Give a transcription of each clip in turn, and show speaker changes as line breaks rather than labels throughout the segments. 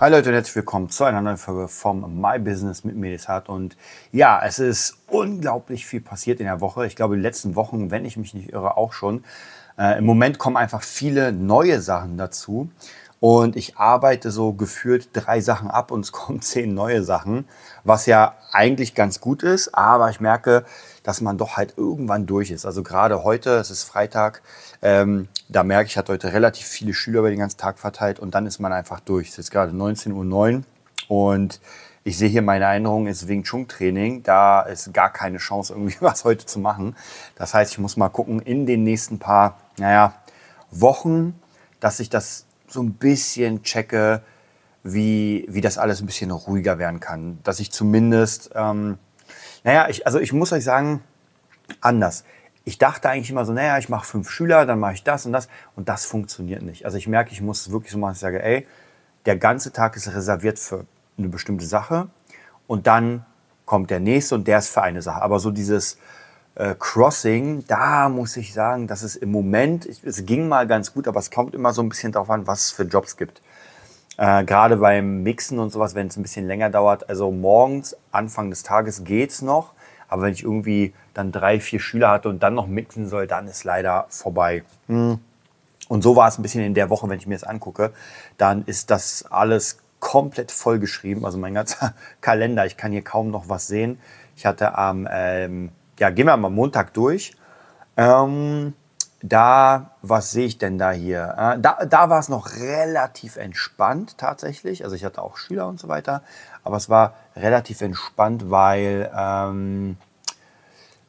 Hi Leute und herzlich willkommen zu einer neuen Folge vom My Business mit Medisat. Und ja, es ist unglaublich viel passiert in der Woche. Ich glaube, die letzten Wochen, wenn ich mich nicht irre, auch schon. Äh, Im Moment kommen einfach viele neue Sachen dazu. Und ich arbeite so gefühlt drei Sachen ab und es kommen zehn neue Sachen, was ja eigentlich ganz gut ist. Aber ich merke, dass man doch halt irgendwann durch ist. Also gerade heute, es ist Freitag, ähm, da merke ich, ich hatte heute relativ viele Schüler über den ganzen Tag verteilt und dann ist man einfach durch. Es ist gerade 19.09 Uhr und ich sehe hier meine Erinnerung ist Wing Chun Training. Da ist gar keine Chance, irgendwie was heute zu machen. Das heißt, ich muss mal gucken in den nächsten paar, naja, Wochen, dass ich das so ein bisschen checke, wie, wie das alles ein bisschen ruhiger werden kann. Dass ich zumindest, ähm, naja, ich, also ich muss euch sagen, anders. Ich dachte eigentlich immer so, naja, ich mache fünf Schüler, dann mache ich das und das. Und das funktioniert nicht. Also ich merke, ich muss wirklich so machen, ich sage, ey, der ganze Tag ist reserviert für eine bestimmte Sache. Und dann kommt der nächste und der ist für eine Sache. Aber so dieses äh, Crossing, da muss ich sagen, dass es im Moment, es ging mal ganz gut, aber es kommt immer so ein bisschen darauf an, was es für Jobs gibt. Äh, Gerade beim Mixen und sowas, wenn es ein bisschen länger dauert. Also morgens, Anfang des Tages geht's noch. Aber wenn ich irgendwie dann drei, vier Schüler hatte und dann noch mixen soll, dann ist leider vorbei. Hm. Und so war es ein bisschen in der Woche, wenn ich mir das angucke. Dann ist das alles komplett vollgeschrieben. Also mein ganzer Kalender, ich kann hier kaum noch was sehen. Ich hatte am, ähm, ja, gehen wir mal Montag durch. Ähm, da, was sehe ich denn da hier? Äh, da da war es noch relativ entspannt tatsächlich. Also ich hatte auch Schüler und so weiter, aber es war relativ entspannt, weil, ähm,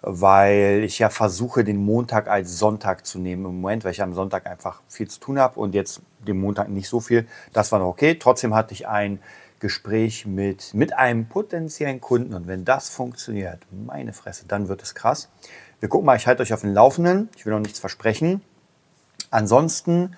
weil ich ja versuche, den Montag als Sonntag zu nehmen im Moment, weil ich am Sonntag einfach viel zu tun habe und jetzt den Montag nicht so viel. Das war noch okay. Trotzdem hatte ich ein Gespräch mit, mit einem potenziellen Kunden und wenn das funktioniert, meine Fresse, dann wird es krass. Wir gucken mal, ich halte euch auf den Laufenden. Ich will noch nichts versprechen. Ansonsten,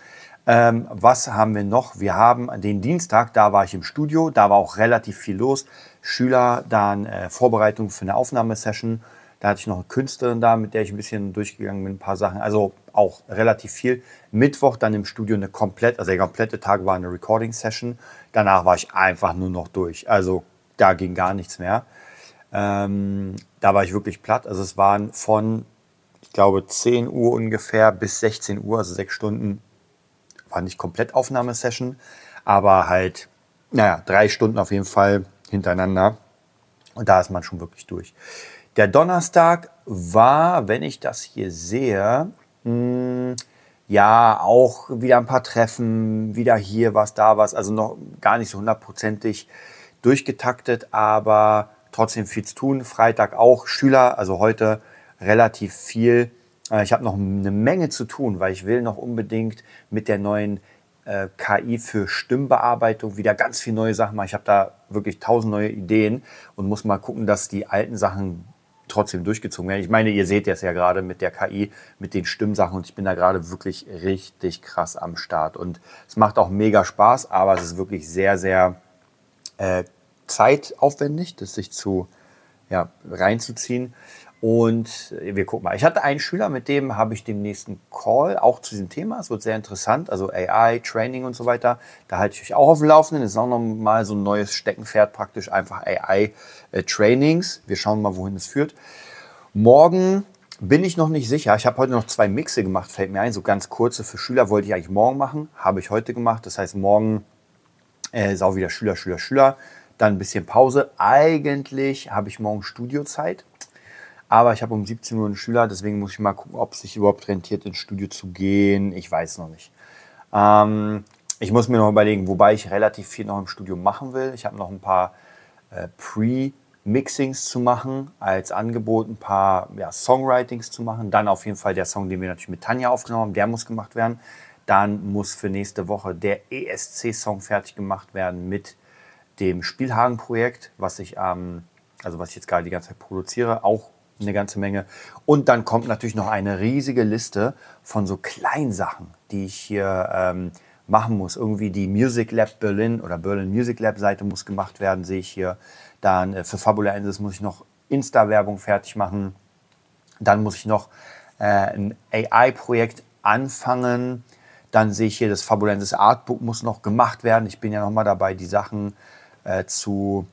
ähm, was haben wir noch? Wir haben den Dienstag, da war ich im Studio, da war auch relativ viel los. Schüler, dann äh, Vorbereitung für eine Aufnahmesession. Da hatte ich noch eine Künstlerin da, mit der ich ein bisschen durchgegangen bin, ein paar Sachen. Also auch relativ viel. Mittwoch dann im Studio eine komplett, also der komplette Tag war eine Recording-Session. Danach war ich einfach nur noch durch. Also da ging gar nichts mehr. Ähm, da war ich wirklich platt. Also es waren von, ich glaube, 10 Uhr ungefähr bis 16 Uhr, also sechs Stunden, war nicht komplett Aufnahmesession, aber halt, naja, drei Stunden auf jeden Fall hintereinander. Und da ist man schon wirklich durch. Der Donnerstag war, wenn ich das hier sehe, mh, hm, ja, auch wieder ein paar Treffen, wieder hier was, da was, also noch gar nicht so hundertprozentig durchgetaktet, aber trotzdem viel zu tun. Freitag auch Schüler, also heute relativ viel. Äh, ich habe noch eine Menge zu tun, weil ich will noch unbedingt mit der neuen äh, KI für Stimmbearbeitung wieder ganz viele neue Sachen machen. Ich habe da wirklich tausend neue Ideen und muss mal gucken, dass die alten Sachen trotzdem durchgezogen werden. Ich meine, ihr seht das ja gerade mit der KI, mit den Stimmsachen und ich bin da gerade wirklich richtig krass am Start. Und es macht auch mega Spaß, aber es ist wirklich sehr, sehr äh, zeitaufwendig, das sich zu ja, reinzuziehen. Und wir gucken mal. Ich hatte einen Schüler, mit dem habe ich demnächst einen Call, auch zu diesem Thema. Es wird sehr interessant, also AI, Training und so weiter. Da halte ich euch auch auf dem Laufenden. Das ist auch nochmal so ein neues Steckenpferd praktisch, einfach AI-Trainings. Äh, wir schauen mal, wohin es führt. Morgen bin ich noch nicht sicher. Ich habe heute noch zwei Mixe gemacht, fällt mir ein. So ganz kurze für Schüler wollte ich eigentlich morgen machen. Habe ich heute gemacht. Das heißt, morgen äh, ist auch wieder Schüler, Schüler, Schüler dann ein bisschen Pause. Eigentlich habe ich morgen Studiozeit, aber ich habe um 17 Uhr einen Schüler, deswegen muss ich mal gucken, ob es sich überhaupt rentiert, ins Studio zu gehen. Ich weiß noch nicht. Ähm, ich muss mir noch überlegen, wobei ich relativ viel noch im Studio machen will. Ich habe noch ein paar äh, Pre-Mixings zu machen, als Angebot ein paar ja, Songwritings zu machen. Dann auf jeden Fall der Song, den wir natürlich mit Tanja aufgenommen haben, der muss gemacht werden. Dann muss für nächste Woche der ESC-Song fertig gemacht werden mit dem Spielhagen-Projekt, was ich am also was ich jetzt gerade die ganze Zeit produziere, auch eine ganze Menge. Und dann kommt natürlich noch eine riesige Liste von so Kleinsachen, die ich hier ähm, machen muss. Irgendwie die Music Lab Berlin oder Berlin Music Lab Seite muss gemacht werden, sehe ich hier. Dann äh, für Fabulensis muss ich noch Insta-Werbung fertig machen. Dann muss ich noch äh, ein AI-Projekt anfangen. Dann sehe ich hier, das Fabulensis Artbook muss noch gemacht werden. Ich bin ja noch mal dabei, die Sachen äh, zu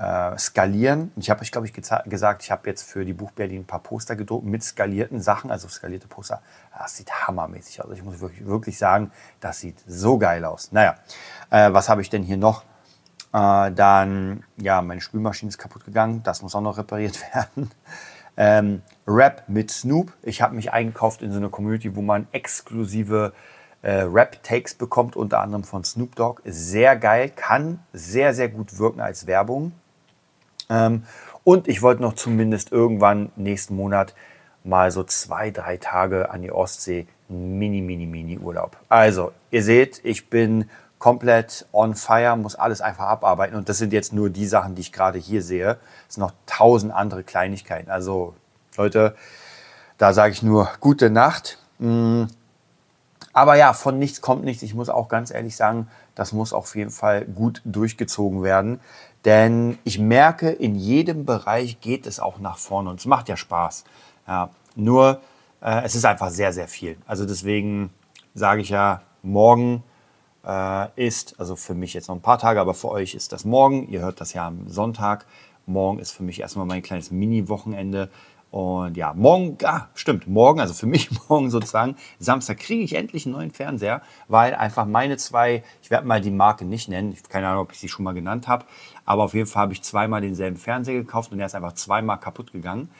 äh, skalieren. Ich habe euch, glaube ich, gesagt, ich habe jetzt für die Buch Berlin ein paar Poster gedruckt mit skalierten Sachen, also skalierte Poster. Das sieht hammermäßig aus. Ich muss wirklich, wirklich sagen, das sieht so geil aus. Naja, äh, was habe ich denn hier noch? Äh, dann, ja, meine Spülmaschine ist kaputt gegangen. Das muss auch noch repariert werden. Ähm, Rap mit Snoop. Ich habe mich eingekauft in so eine Community, wo man exklusive äh, Rap-Takes bekommt, unter anderem von Snoop Dogg. Sehr geil, kann sehr, sehr gut wirken als Werbung. Ähm, und ich wollte noch zumindest irgendwann nächsten Monat mal so zwei, drei Tage an die Ostsee. Mini, mini, mini Urlaub. Also, ihr seht, ich bin komplett on fire, muss alles einfach abarbeiten. Und das sind jetzt nur die Sachen, die ich gerade hier sehe. Es sind noch tausend andere Kleinigkeiten. Also, Leute, da sage ich nur gute Nacht. Aber ja, von nichts kommt nichts. Ich muss auch ganz ehrlich sagen, das muss auf jeden Fall gut durchgezogen werden. Denn ich merke, in jedem Bereich geht es auch nach vorne und es macht ja Spaß. Ja, nur äh, es ist einfach sehr, sehr viel. Also deswegen sage ich ja, morgen äh, ist, also für mich jetzt noch ein paar Tage, aber für euch ist das morgen. Ihr hört das ja am Sonntag. Morgen ist für mich erstmal mein kleines Mini-Wochenende. Und ja, morgen, ah, stimmt, morgen, also für mich morgen sozusagen, Samstag kriege ich endlich einen neuen Fernseher, weil einfach meine zwei, ich werde mal die Marke nicht nennen, ich keine Ahnung, ob ich sie schon mal genannt habe, aber auf jeden Fall habe ich zweimal denselben Fernseher gekauft und der ist einfach zweimal kaputt gegangen.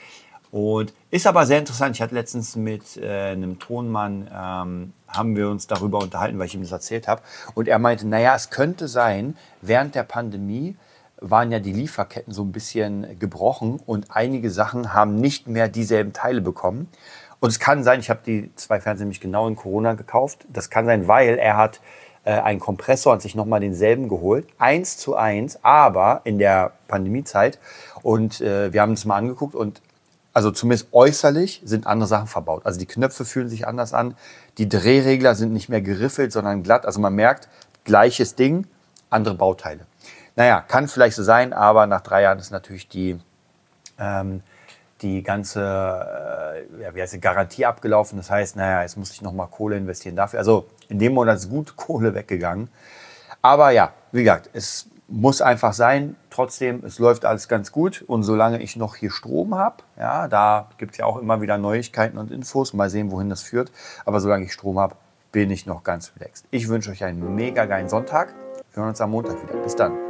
Und ist aber sehr interessant. Ich hatte letztens mit äh, einem Tonmann, ähm, haben wir uns darüber unterhalten, weil ich ihm das erzählt habe. Und er meinte, naja, es könnte sein, während der Pandemie, waren ja die Lieferketten so ein bisschen gebrochen und einige Sachen haben nicht mehr dieselben Teile bekommen. Und es kann sein, ich habe die zwei Fernseher nämlich genau in Corona gekauft. Das kann sein, weil er hat äh, einen Kompressor und sich nochmal denselben geholt. Eins zu eins, aber in der Pandemiezeit. Und äh, wir haben es mal angeguckt und also zumindest äußerlich sind andere Sachen verbaut. Also die Knöpfe fühlen sich anders an. Die Drehregler sind nicht mehr geriffelt, sondern glatt. Also man merkt, gleiches Ding, andere Bauteile. Naja, kann vielleicht so sein, aber nach drei Jahren ist natürlich die, ähm, die ganze äh, ja, wie heißt die, Garantie abgelaufen. Das heißt, naja, jetzt muss ich nochmal Kohle investieren dafür. Also in dem Monat ist gut Kohle weggegangen. Aber ja, wie gesagt, es muss einfach sein. Trotzdem, es läuft alles ganz gut. Und solange ich noch hier Strom habe, ja, da gibt es ja auch immer wieder Neuigkeiten und Infos. Mal sehen, wohin das führt. Aber solange ich Strom habe, bin ich noch ganz relaxed. Ich wünsche euch einen mega geilen Sonntag. Wir hören uns am Montag wieder. Bis dann.